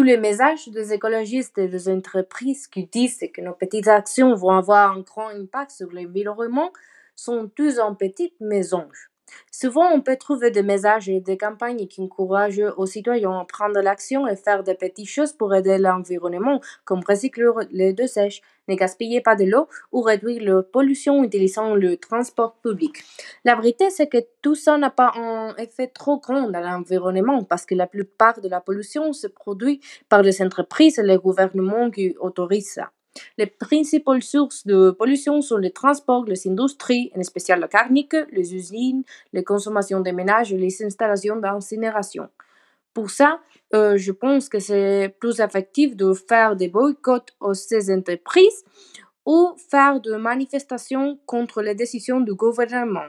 tous les messages des écologistes et des entreprises qui disent que nos petites actions vont avoir un grand impact sur l'environnement sont tous en petites mensonges. Souvent, on peut trouver des messages et des campagnes qui encouragent aux citoyens à prendre l'action et faire des petites choses pour aider l'environnement, comme recycler les déchets, ne gaspiller pas de l'eau ou réduire la pollution en utilisant le transport public. La vérité, c'est que tout ça n'a pas un effet trop grand dans l'environnement parce que la plupart de la pollution se produit par les entreprises et les gouvernements qui autorisent ça. Les principales sources de pollution sont les transports, les industries, en spécial la carnique, les usines, les consommations des ménages et les installations d'incinération. Pour ça, euh, je pense que c'est plus effectif de faire des boycotts aux ces entreprises ou faire des manifestations contre les décisions du gouvernement.